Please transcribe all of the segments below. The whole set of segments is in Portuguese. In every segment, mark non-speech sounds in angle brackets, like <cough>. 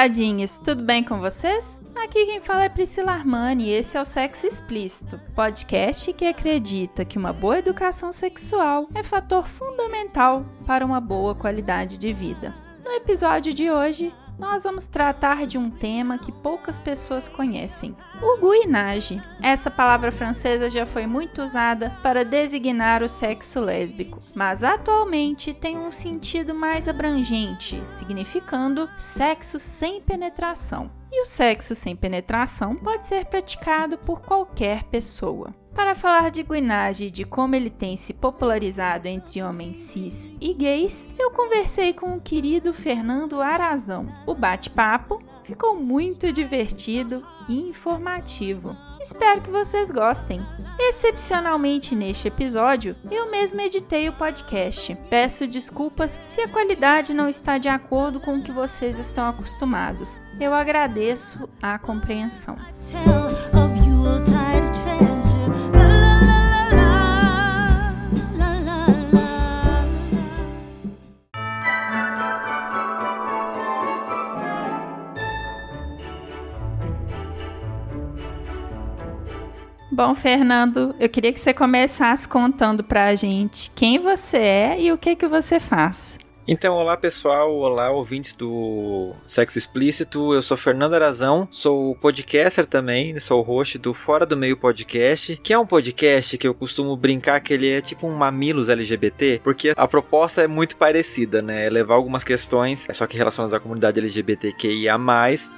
Taradinhos, tudo bem com vocês? Aqui quem fala é Priscila Armani e esse é o Sexo Explícito, podcast que acredita que uma boa educação sexual é fator fundamental para uma boa qualidade de vida. No episódio de hoje, nós vamos tratar de um tema que poucas pessoas conhecem: o guinage. Essa palavra francesa já foi muito usada para designar o sexo lésbico, mas atualmente tem um sentido mais abrangente, significando sexo sem penetração. E o sexo sem penetração pode ser praticado por qualquer pessoa. Para falar de guinage e de como ele tem se popularizado entre homens cis e gays, eu conversei com o querido Fernando Arazão. O bate-papo ficou muito divertido e informativo. Espero que vocês gostem. Excepcionalmente neste episódio, eu mesmo editei o podcast. Peço desculpas se a qualidade não está de acordo com o que vocês estão acostumados. Eu agradeço a compreensão. Bom, Fernando, eu queria que você começasse contando pra gente quem você é e o que que você faz. Então, olá pessoal, olá ouvintes do Sexo Explícito, eu sou Fernando Arazão, sou podcaster também, sou host do Fora do Meio Podcast, que é um podcast que eu costumo brincar que ele é tipo um mamilos LGBT, porque a proposta é muito parecida, né? É levar algumas questões, só que relacionadas à comunidade LGBTQIA+,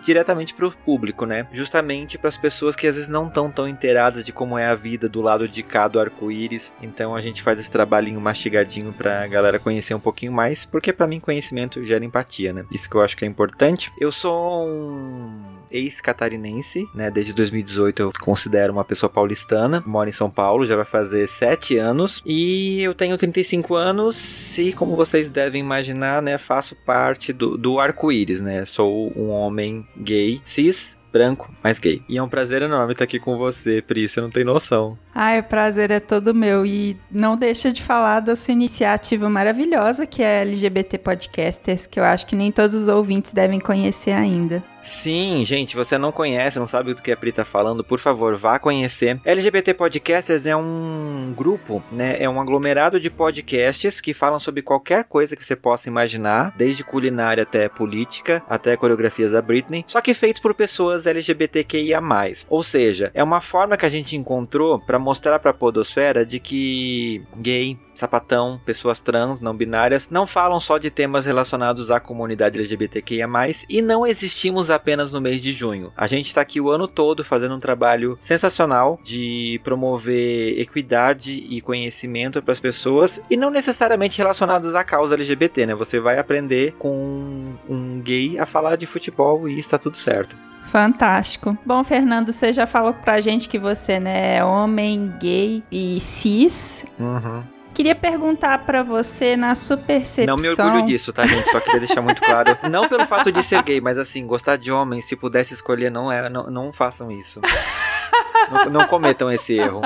diretamente para o público, né? Justamente para as pessoas que às vezes não estão tão inteiradas de como é a vida do lado de cá do arco-íris, então a gente faz esse trabalhinho mastigadinho para a galera conhecer um pouquinho mais, porque para mim conhecimento gera empatia, né? Isso que eu acho que é importante. Eu sou um ex-catarinense, né? Desde 2018 eu considero uma pessoa paulistana. Moro em São Paulo, já vai fazer 7 anos. E eu tenho 35 anos e, como vocês devem imaginar, né? Faço parte do, do arco-íris, né? Sou um homem gay, cis, branco, mas gay. E é um prazer enorme estar aqui com você, Pri, você não tem noção. Ai, o prazer é todo meu. E não deixa de falar da sua iniciativa maravilhosa, que é LGBT Podcasters, que eu acho que nem todos os ouvintes devem conhecer ainda. Sim, gente, você não conhece, não sabe do que a Pri tá falando, por favor, vá conhecer. LGBT Podcasters é um grupo, né? É um aglomerado de podcasts que falam sobre qualquer coisa que você possa imaginar, desde culinária até política, até coreografias da Britney, só que feitos por pessoas LGBTQIA+. Ou seja, é uma forma que a gente encontrou para mostrar para a podosfera de que gay, sapatão, pessoas trans, não binárias, não falam só de temas relacionados à comunidade LGBTQIA+, e não existimos apenas no mês de junho. A gente está aqui o ano todo fazendo um trabalho sensacional de promover equidade e conhecimento para as pessoas, e não necessariamente relacionados à causa LGBT, né? Você vai aprender com um gay a falar de futebol e está tudo certo. Fantástico. Bom, Fernando, você já falou pra gente que você né, é homem, gay e cis. Uhum. Queria perguntar para você, na sua percepção. Não me orgulho disso, tá, gente? Só queria deixar muito claro. <laughs> Não pelo fato de ser gay, mas assim, gostar de homem, se pudesse escolher, não é, não, não façam isso. não, não cometam esse erro.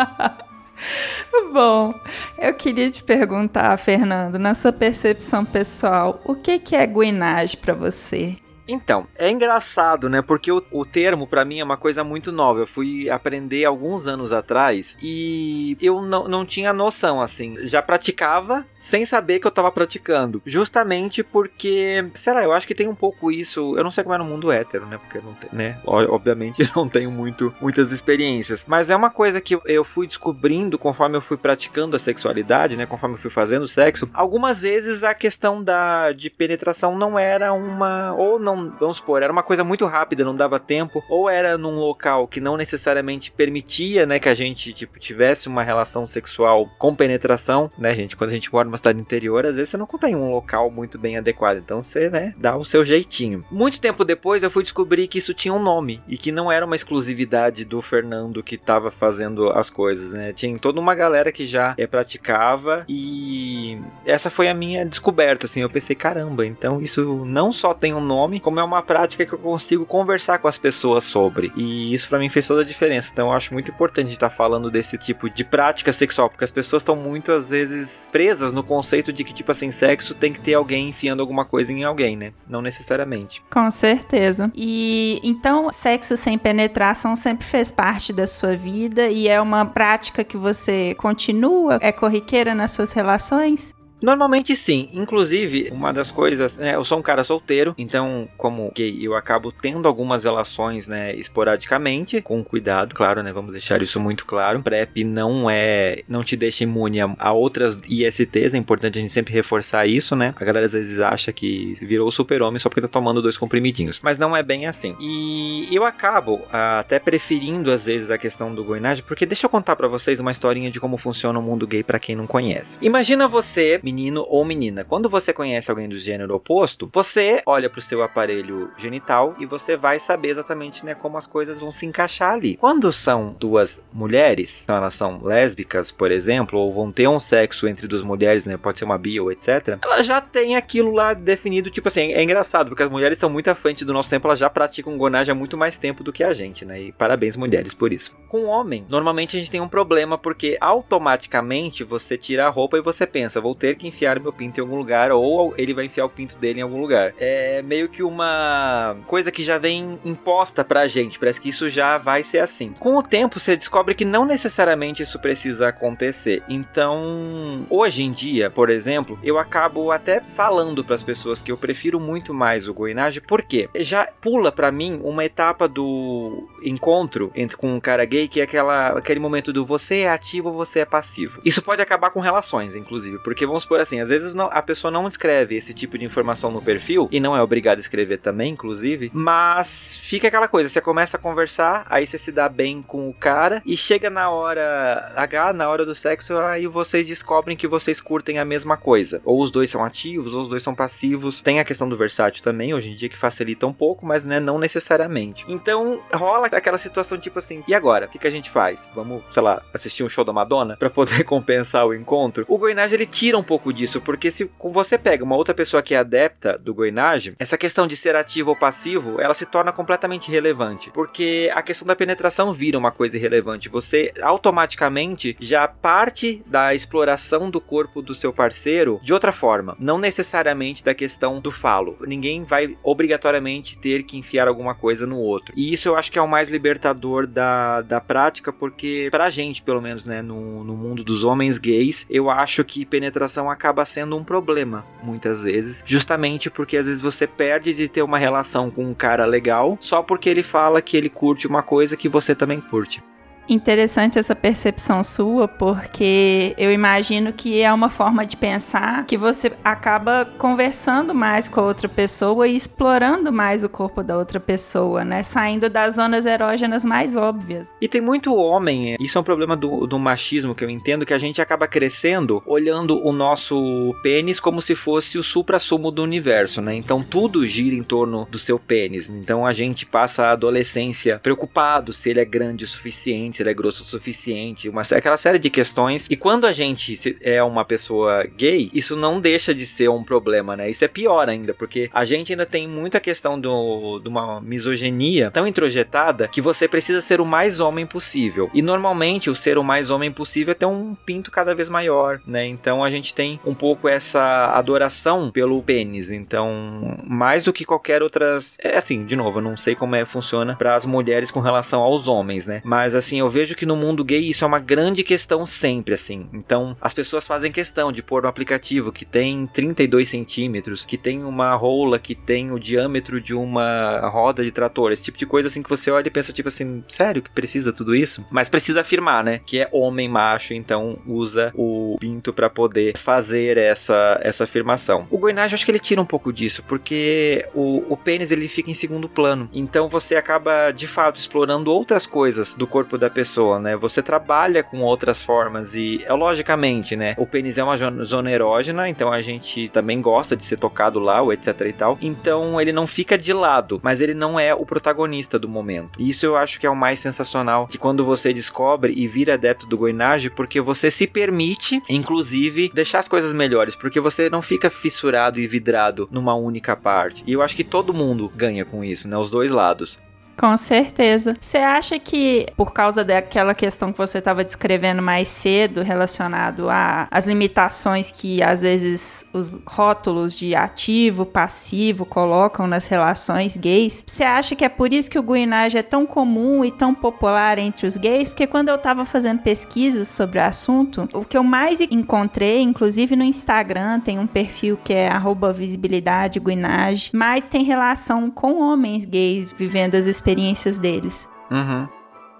<laughs> Bom, eu queria te perguntar, Fernando, na sua percepção pessoal, o que, que é guinage para você? Então, é engraçado, né? Porque o, o termo para mim é uma coisa muito nova. Eu fui aprender alguns anos atrás e eu não, tinha noção, assim. Já praticava sem saber que eu tava praticando. Justamente porque, sei lá, eu acho que tem um pouco isso. Eu não sei como é no mundo hétero, né? Porque não tem, né? Obviamente <laughs> não tenho muito, muitas experiências. Mas é uma coisa que eu fui descobrindo conforme eu fui praticando a sexualidade, né? Conforme eu fui fazendo sexo. Algumas vezes a questão da, de penetração não era uma. ou não vamos supor, era uma coisa muito rápida, não dava tempo, ou era num local que não necessariamente permitia, né, que a gente, tipo, tivesse uma relação sexual com penetração, né, gente? Quando a gente mora numa cidade interior, às vezes você não tem um local muito bem adequado, então você, né, dá o seu jeitinho. Muito tempo depois eu fui descobrir que isso tinha um nome e que não era uma exclusividade do Fernando que estava fazendo as coisas, né? Tinha toda uma galera que já é, praticava e essa foi a minha descoberta, assim. Eu pensei, caramba, então isso não só tem um nome, como é uma prática que eu consigo conversar com as pessoas sobre. E isso para mim fez toda a diferença. Então eu acho muito importante estar falando desse tipo de prática sexual, porque as pessoas estão muito às vezes presas no conceito de que tipo assim, sexo tem que ter alguém enfiando alguma coisa em alguém, né? Não necessariamente. Com certeza. E então, sexo sem penetração sempre fez parte da sua vida e é uma prática que você continua, é corriqueira nas suas relações? Normalmente sim. Inclusive, uma das coisas, né, eu sou um cara solteiro, então, como gay, eu acabo tendo algumas relações, né, esporadicamente, com cuidado, claro, né, vamos deixar isso muito claro. PrEP não é, não te deixa imune a, outras ISTs, é importante a gente sempre reforçar isso, né? A galera às vezes acha que virou super-homem só porque tá tomando dois comprimidinhos, mas não é bem assim. E eu acabo até preferindo às vezes a questão do goinagem, porque deixa eu contar para vocês uma historinha de como funciona o mundo gay para quem não conhece. Imagina você menino ou menina. Quando você conhece alguém do gênero oposto, você olha para o seu aparelho genital e você vai saber exatamente né, como as coisas vão se encaixar ali. Quando são duas mulheres, então elas são lésbicas, por exemplo, ou vão ter um sexo entre duas mulheres, né, pode ser uma bi ou etc., ela já tem aquilo lá definido, tipo assim, é engraçado, porque as mulheres são muito à frente do nosso tempo, elas já praticam gonagem há muito mais tempo do que a gente, né, e parabéns mulheres por isso. Com o homem, normalmente a gente tem um problema, porque automaticamente você tira a roupa e você pensa, vou ter que enfiar meu pinto em algum lugar, ou ele vai enfiar o pinto dele em algum lugar. É meio que uma coisa que já vem imposta pra gente, parece que isso já vai ser assim. Com o tempo, você descobre que não necessariamente isso precisa acontecer. Então, hoje em dia, por exemplo, eu acabo até falando para as pessoas que eu prefiro muito mais o goinage, porque já pula para mim uma etapa do encontro entre com um cara gay, que é aquela, aquele momento do você é ativo você é passivo. Isso pode acabar com relações, inclusive, porque vamos supor assim, às vezes não, a pessoa não escreve esse tipo de informação no perfil, e não é obrigado a escrever também, inclusive, mas fica aquela coisa, você começa a conversar, aí você se dá bem com o cara, e chega na hora H, na hora do sexo, aí vocês descobrem que vocês curtem a mesma coisa. Ou os dois são ativos, ou os dois são passivos. Tem a questão do versátil também, hoje em dia, que facilita um pouco, mas né, não necessariamente. Então rola aquela situação tipo assim, e agora? O que, que a gente faz? Vamos, sei lá, assistir um show da Madonna para poder <laughs> compensar o encontro? O Goinage ele tira um pouco disso, porque se você pega uma outra pessoa que é adepta do Goinage, essa questão de ser ativo ou passivo, ela se torna completamente irrelevante, porque a questão da penetração vira uma coisa irrelevante. Você automaticamente já parte da exploração do corpo do seu parceiro de outra forma, não necessariamente da questão do falo. Ninguém vai obrigatoriamente ter que enfiar alguma coisa no outro. E isso eu acho que é o mais libertador da, da prática, porque pra gente, pelo menos, né, no, no mundo dos homens gays, eu acho que penetração acaba sendo um problema, muitas vezes, justamente porque às vezes você perde de ter uma relação com um cara legal só porque ele fala que ele curte uma coisa que você também curte. Interessante essa percepção sua, porque eu imagino que é uma forma de pensar que você acaba conversando mais com a outra pessoa e explorando mais o corpo da outra pessoa, né? Saindo das zonas erógenas mais óbvias. E tem muito homem, isso é um problema do, do machismo que eu entendo, que a gente acaba crescendo olhando o nosso pênis como se fosse o supra-sumo do universo, né? Então tudo gira em torno do seu pênis. Então a gente passa a adolescência preocupado se ele é grande o suficiente se ele é grosso o suficiente, uma, aquela série de questões. E quando a gente é uma pessoa gay, isso não deixa de ser um problema, né? Isso é pior ainda, porque a gente ainda tem muita questão do, de uma misoginia tão introjetada que você precisa ser o mais homem possível. E normalmente o ser o mais homem possível é ter um pinto cada vez maior, né? Então a gente tem um pouco essa adoração pelo pênis. Então, mais do que qualquer outras. É assim, de novo, eu não sei como é funciona para as mulheres com relação aos homens, né? Mas assim, eu vejo que no mundo gay isso é uma grande questão sempre, assim. Então, as pessoas fazem questão de pôr um aplicativo que tem 32 centímetros, que tem uma rola que tem o diâmetro de uma roda de trator, esse tipo de coisa assim que você olha e pensa, tipo assim, sério que precisa tudo isso? Mas precisa afirmar, né? Que é homem macho, então usa o pinto para poder fazer essa, essa afirmação. O Goinage, acho que ele tira um pouco disso, porque o, o pênis ele fica em segundo plano. Então você acaba de fato explorando outras coisas do corpo da pessoa, né? Você trabalha com outras formas e, é logicamente, né? O pênis é uma zona erógena, então a gente também gosta de ser tocado lá, ou etc e tal. Então ele não fica de lado, mas ele não é o protagonista do momento. E isso eu acho que é o mais sensacional de quando você descobre e vira adepto do goinage, porque você se permite, inclusive, deixar as coisas melhores, porque você não fica fissurado e vidrado numa única parte. E eu acho que todo mundo ganha com isso, né? Os dois lados. Com certeza. Você acha que, por causa daquela questão que você estava descrevendo mais cedo, relacionado às limitações que às vezes os rótulos de ativo, passivo colocam nas relações gays, você acha que é por isso que o guinage é tão comum e tão popular entre os gays? Porque quando eu estava fazendo pesquisas sobre o assunto, o que eu mais encontrei, inclusive no Instagram, tem um perfil que é visibilidade guinage, mas tem relação com homens gays vivendo as experiências experiências deles. Uhum.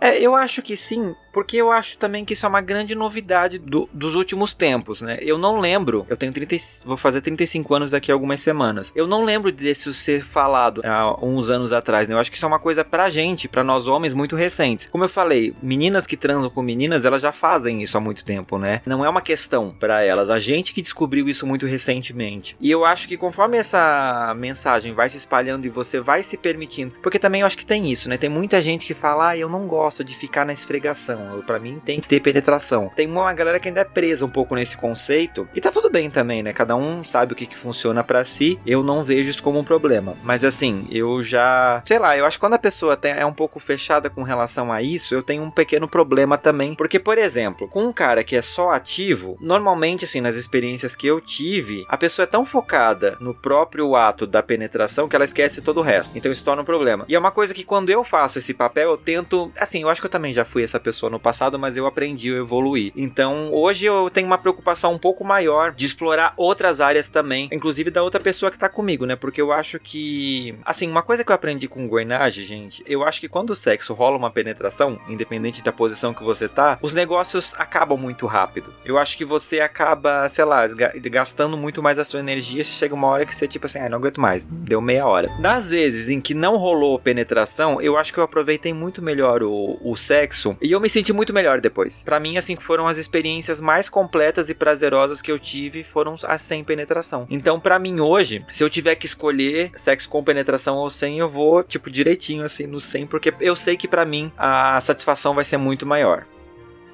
É, eu acho que sim, porque eu acho também que isso é uma grande novidade do, dos últimos tempos, né? Eu não lembro, eu tenho 30, vou fazer 35 anos daqui a algumas semanas. Eu não lembro desse ser falado há uns anos atrás, né? Eu acho que isso é uma coisa pra gente, pra nós homens, muito recente. Como eu falei, meninas que transam com meninas, elas já fazem isso há muito tempo, né? Não é uma questão para elas. A gente que descobriu isso muito recentemente. E eu acho que conforme essa mensagem vai se espalhando e você vai se permitindo, porque também eu acho que tem isso, né? Tem muita gente que fala, ah, eu não gosto de ficar na esfregação para mim tem que ter penetração. Tem uma galera que ainda é presa um pouco nesse conceito e tá tudo bem também, né? Cada um sabe o que, que funciona para si. Eu não vejo isso como um problema. Mas assim, eu já, sei lá, eu acho que quando a pessoa é um pouco fechada com relação a isso, eu tenho um pequeno problema também, porque por exemplo, com um cara que é só ativo, normalmente assim, nas experiências que eu tive, a pessoa é tão focada no próprio ato da penetração que ela esquece todo o resto. Então isso torna um problema. E é uma coisa que quando eu faço esse papel, eu tento, assim, eu acho que eu também já fui essa pessoa no passado, mas eu aprendi, eu evoluí. Então, hoje eu tenho uma preocupação um pouco maior de explorar outras áreas também, inclusive da outra pessoa que tá comigo, né? Porque eu acho que, assim, uma coisa que eu aprendi com Goinage, gente, eu acho que quando o sexo rola uma penetração, independente da posição que você tá, os negócios acabam muito rápido. Eu acho que você acaba, sei lá, gastando muito mais a sua energia, se chega uma hora que você tipo assim, ah, não aguento mais, deu meia hora. Das vezes em que não rolou penetração, eu acho que eu aproveitei muito melhor o, o sexo e eu me senti senti muito melhor depois. Para mim, assim, foram as experiências mais completas e prazerosas que eu tive foram as sem penetração. Então, para mim hoje, se eu tiver que escolher sexo com penetração ou sem, eu vou tipo direitinho assim no sem, porque eu sei que para mim a satisfação vai ser muito maior.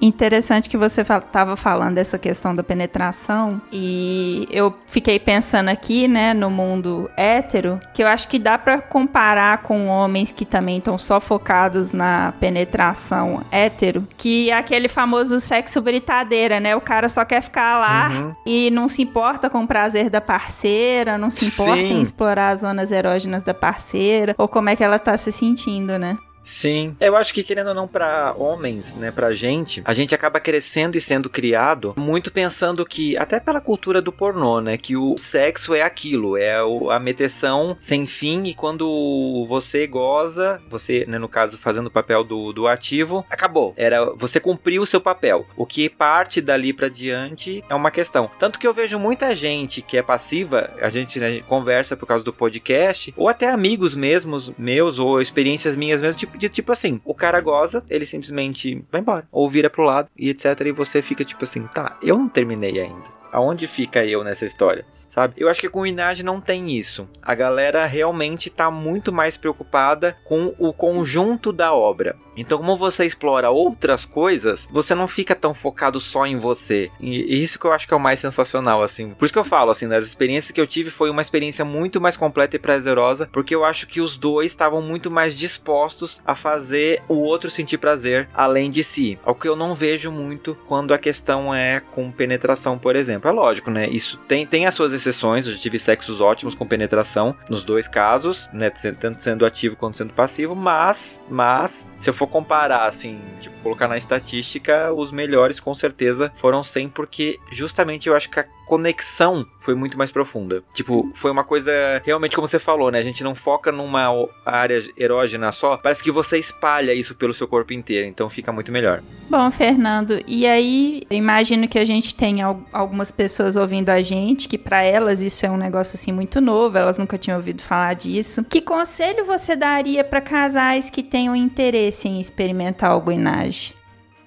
Interessante que você estava falando dessa questão da penetração e eu fiquei pensando aqui, né, no mundo hétero, que eu acho que dá para comparar com homens que também estão só focados na penetração hétero, que é aquele famoso sexo britadeira, né? O cara só quer ficar lá uhum. e não se importa com o prazer da parceira, não se importa Sim. em explorar as zonas erógenas da parceira ou como é que ela tá se sentindo, né? Sim. Eu acho que, querendo ou não, para homens, né, pra gente, a gente acaba crescendo e sendo criado muito pensando que, até pela cultura do pornô, né, que o sexo é aquilo, é a meteção sem fim e quando você goza, você, né, no caso, fazendo o papel do, do ativo, acabou. Era, você cumpriu o seu papel. O que parte dali para diante é uma questão. Tanto que eu vejo muita gente que é passiva, a gente né, conversa por causa do podcast, ou até amigos mesmos, meus, ou experiências minhas mesmo, tipo, de tipo assim, o cara goza, ele simplesmente vai embora, ou vira pro lado e etc. E você fica tipo assim, tá, eu não terminei ainda. Aonde fica eu nessa história? sabe? Eu acho que com o Inage não tem isso. A galera realmente tá muito mais preocupada com o conjunto da obra. Então, como você explora outras coisas, você não fica tão focado só em você. E isso que eu acho que é o mais sensacional, assim. Por isso que eu falo, assim, das experiências que eu tive foi uma experiência muito mais completa e prazerosa, porque eu acho que os dois estavam muito mais dispostos a fazer o outro sentir prazer além de si. O que eu não vejo muito quando a questão é com penetração, por exemplo. É lógico, né? Isso tem, tem as suas exceções, eu já tive sexos ótimos com penetração nos dois casos, né, tanto sendo ativo quanto sendo passivo, mas, mas, se eu for for comparar, assim, tipo, colocar na estatística, os melhores com certeza foram 100, porque justamente eu acho que a conexão foi muito mais profunda. Tipo, foi uma coisa realmente como você falou, né? A gente não foca numa área erógena só, parece que você espalha isso pelo seu corpo inteiro, então fica muito melhor. Bom, Fernando, e aí imagino que a gente tenha algumas pessoas ouvindo a gente que para elas isso é um negócio assim muito novo, elas nunca tinham ouvido falar disso. Que conselho você daria para casais que tenham interesse em experimentar o guinage?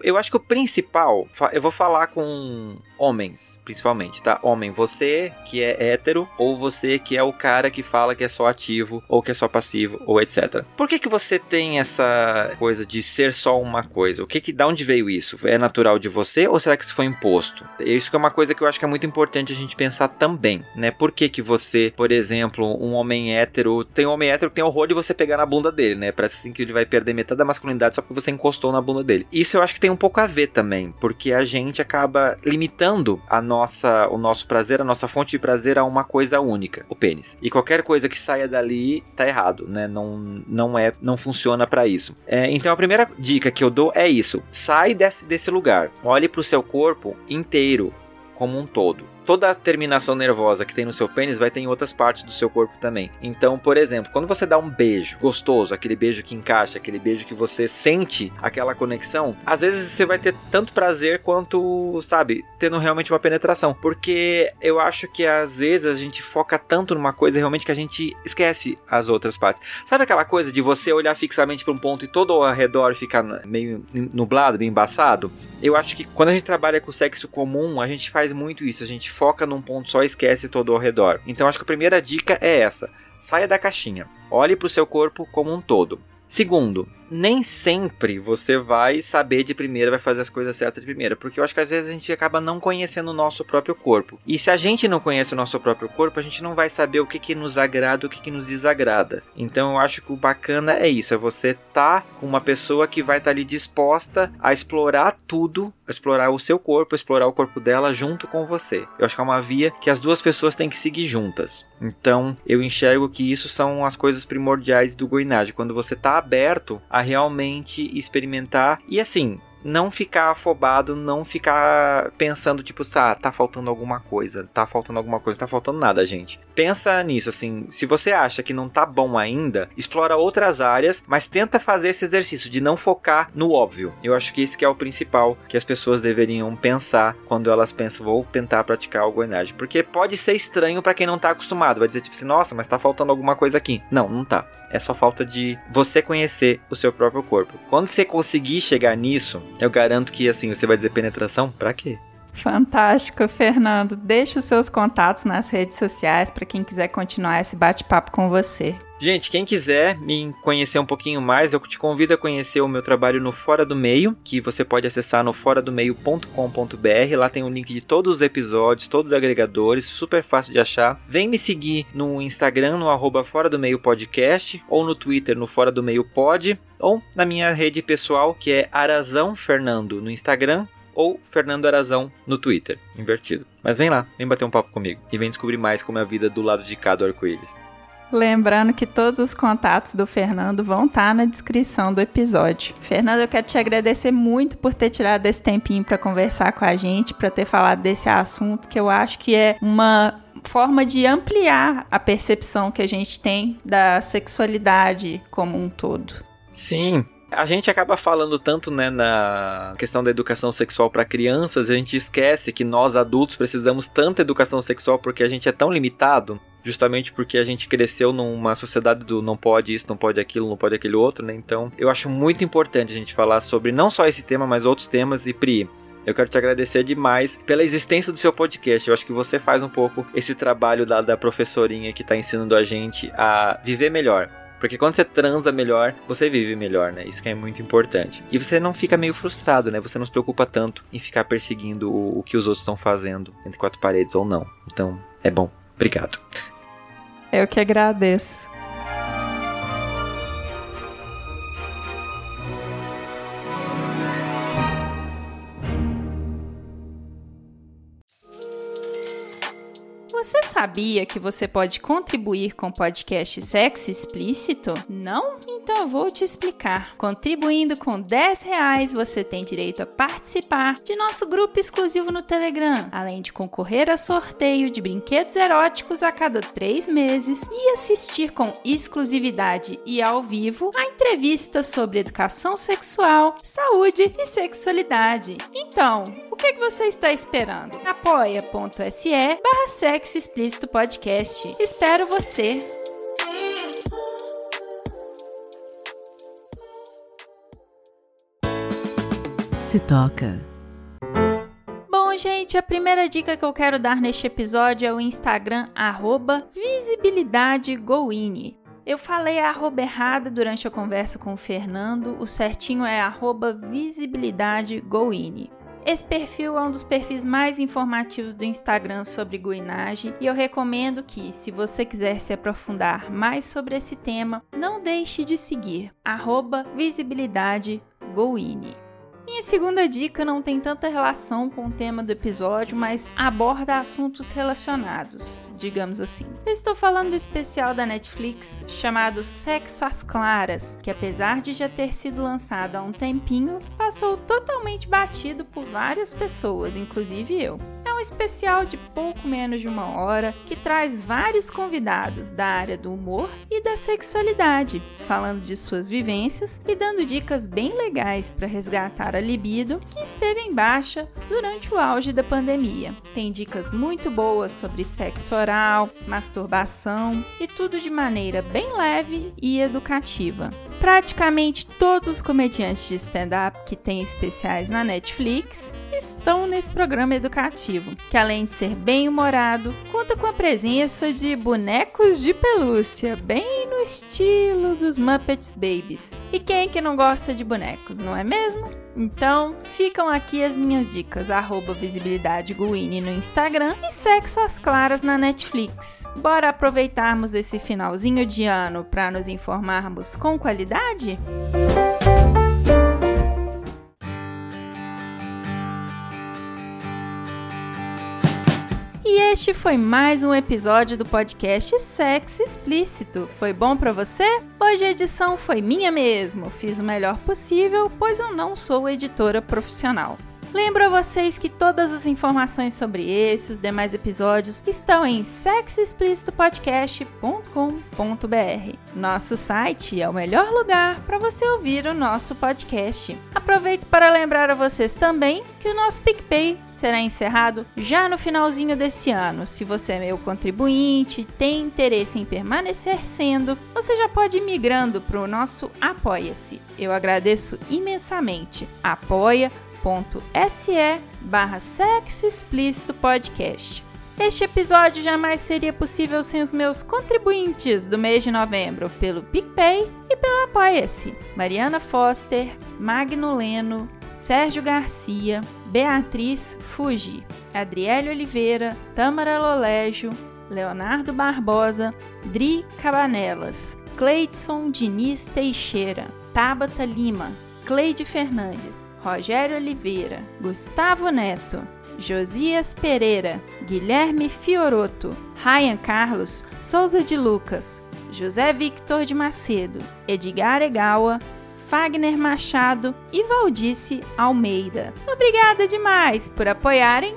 Eu acho que o principal, eu vou falar com homens, principalmente, tá? Homem, você que é hétero ou você que é o cara que fala que é só ativo ou que é só passivo ou etc. Por que que você tem essa coisa de ser só uma coisa? O que que da onde veio isso? É natural de você ou será que isso foi imposto? Isso que é uma coisa que eu acho que é muito importante a gente pensar também, né? Por que que você, por exemplo, um homem hétero, tem um homem hétero que tem horror de você pegar na bunda dele, né? Parece assim que ele vai perder metade da masculinidade só porque você encostou na bunda dele. Isso eu acho que tem um pouco a ver também, porque a gente acaba limitando limitando a nossa, o nosso prazer, a nossa fonte de prazer a uma coisa única, o pênis. E qualquer coisa que saia dali tá errado, né? Não, não é, não funciona para isso. É, então a primeira dica que eu dou é isso: sai desse, desse lugar, olhe para o seu corpo inteiro como um todo toda a terminação nervosa que tem no seu pênis vai ter em outras partes do seu corpo também. Então, por exemplo, quando você dá um beijo gostoso, aquele beijo que encaixa, aquele beijo que você sente aquela conexão, às vezes você vai ter tanto prazer quanto, sabe, tendo realmente uma penetração. Porque eu acho que às vezes a gente foca tanto numa coisa realmente que a gente esquece as outras partes. Sabe aquela coisa de você olhar fixamente para um ponto e todo ao redor ficar meio nublado, bem embaçado? Eu acho que quando a gente trabalha com sexo comum, a gente faz muito isso. A gente foca num ponto só e esquece todo ao redor. Então acho que a primeira dica é essa: saia da caixinha, olhe para o seu corpo como um todo. Segundo, nem sempre você vai saber de primeira, vai fazer as coisas certas de primeira, porque eu acho que às vezes a gente acaba não conhecendo o nosso próprio corpo. E se a gente não conhece o nosso próprio corpo, a gente não vai saber o que, que nos agrada, o que, que nos desagrada. Então eu acho que o bacana é isso, é você tá com uma pessoa que vai estar tá ali disposta a explorar tudo, a explorar o seu corpo, explorar o corpo dela junto com você. Eu acho que é uma via que as duas pessoas têm que seguir juntas. Então eu enxergo que isso são as coisas primordiais do goinage, quando você está aberto realmente experimentar. E assim, não ficar afobado, não ficar pensando, tipo, ah, tá faltando alguma coisa, tá faltando alguma coisa, tá faltando nada, gente. Pensa nisso, assim, se você acha que não tá bom ainda, explora outras áreas, mas tenta fazer esse exercício de não focar no óbvio. Eu acho que esse que é o principal que as pessoas deveriam pensar quando elas pensam, vou tentar praticar algo enérgico. Porque pode ser estranho para quem não tá acostumado, vai dizer, tipo assim, nossa, mas tá faltando alguma coisa aqui. Não, não tá. É só falta de você conhecer o seu próprio corpo. Quando você conseguir chegar nisso, eu garanto que assim, você vai dizer penetração? Pra quê? Fantástico, Fernando. Deixe os seus contatos nas redes sociais para quem quiser continuar esse bate-papo com você. Gente, quem quiser me conhecer um pouquinho mais, eu te convido a conhecer o meu trabalho no Fora do Meio, que você pode acessar no foradomeio.com.br. Lá tem o um link de todos os episódios, todos os agregadores, super fácil de achar. Vem me seguir no Instagram, no arroba Fora do Meio Podcast, ou no Twitter, no Fora do Meio Pod, ou na minha rede pessoal, que é Arazão Fernando no Instagram, ou Fernando Arazão no Twitter, invertido. Mas vem lá, vem bater um papo comigo e vem descobrir mais como é a vida do lado de cá do arco-íris. Lembrando que todos os contatos do Fernando vão estar tá na descrição do episódio. Fernando, eu quero te agradecer muito por ter tirado esse tempinho para conversar com a gente, para ter falado desse assunto que eu acho que é uma forma de ampliar a percepção que a gente tem da sexualidade como um todo. Sim, a gente acaba falando tanto né, na questão da educação sexual para crianças, a gente esquece que nós adultos precisamos tanta educação sexual porque a gente é tão limitado justamente porque a gente cresceu numa sociedade do não pode isso, não pode aquilo, não pode aquele outro, né? Então, eu acho muito importante a gente falar sobre não só esse tema, mas outros temas. E Pri, eu quero te agradecer demais pela existência do seu podcast. Eu acho que você faz um pouco esse trabalho da, da professorinha que está ensinando a gente a viver melhor. Porque quando você transa melhor, você vive melhor, né? Isso que é muito importante. E você não fica meio frustrado, né? Você não se preocupa tanto em ficar perseguindo o, o que os outros estão fazendo entre quatro paredes ou não. Então, é bom. Obrigado. Eu que agradeço. Sabia que você pode contribuir com podcast Sexo Explícito? Não? Então eu vou te explicar. Contribuindo com 10 reais, você tem direito a participar de nosso grupo exclusivo no Telegram, além de concorrer a sorteio de brinquedos eróticos a cada três meses e assistir com exclusividade e ao vivo a entrevistas sobre educação sexual, saúde e sexualidade. Então, o que, é que você está esperando? apoia.se barra sexo explícito podcast. Espero você! Se toca. Bom, gente, a primeira dica que eu quero dar neste episódio é o Instagram arroba visibilidadegoine. Eu falei a arroba errada durante a conversa com o Fernando, o certinho é arroba visibilidadegoine. Esse perfil é um dos perfis mais informativos do Instagram sobre guinagem e eu recomendo que, se você quiser se aprofundar mais sobre esse tema, não deixe de seguir visibilidadegoine. Minha segunda dica não tem tanta relação com o tema do episódio, mas aborda assuntos relacionados, digamos assim. Eu estou falando do especial da Netflix chamado Sexo às Claras, que apesar de já ter sido lançado há um tempinho, passou totalmente batido por várias pessoas, inclusive eu um especial de pouco menos de uma hora que traz vários convidados da área do humor e da sexualidade, falando de suas vivências e dando dicas bem legais para resgatar a libido que esteve em baixa durante o auge da pandemia. Tem dicas muito boas sobre sexo oral, masturbação e tudo de maneira bem leve e educativa. Praticamente todos os comediantes de stand-up que têm especiais na Netflix estão nesse programa educativo, que além de ser bem humorado, conta com a presença de bonecos de pelúcia, bem no estilo dos Muppets Babies. E quem é que não gosta de bonecos, não é mesmo? Então, ficam aqui as minhas dicas: arroba visibilidade Guine no Instagram e Sexo às Claras na Netflix. Bora aproveitarmos esse finalzinho de ano para nos informarmos com qualidade? E este foi mais um episódio do podcast Sexo Explícito. Foi bom para você? Hoje a edição foi minha mesmo. Fiz o melhor possível, pois eu não sou editora profissional. Lembro a vocês que todas as informações sobre esse e os demais episódios estão em sexoexplicitopodcast.com.br. Nosso site é o melhor lugar para você ouvir o nosso podcast. Aproveito para lembrar a vocês também que o nosso PicPay será encerrado já no finalzinho desse ano. Se você é meu contribuinte tem interesse em permanecer sendo, você já pode ir migrando para o nosso Apoia-se. Eu agradeço imensamente. Apoia apoia.se barra sexo explícito podcast. Este episódio jamais seria possível sem os meus contribuintes do mês de novembro pelo PicPay e pelo Apoia-se. Mariana Foster, Magno Leno, Sérgio Garcia, Beatriz Fuji, Adriele Oliveira, Tamara Lolégio, Leonardo Barbosa, Dri Cabanelas, Cleidson Diniz Teixeira, Tabata Lima, Cleide Fernandes, Rogério Oliveira, Gustavo Neto, Josias Pereira, Guilherme Fioroto, Ryan Carlos, Souza de Lucas, José Victor de Macedo, Edgar Egawa, Fagner Machado e Valdice Almeida. Obrigada demais por apoiarem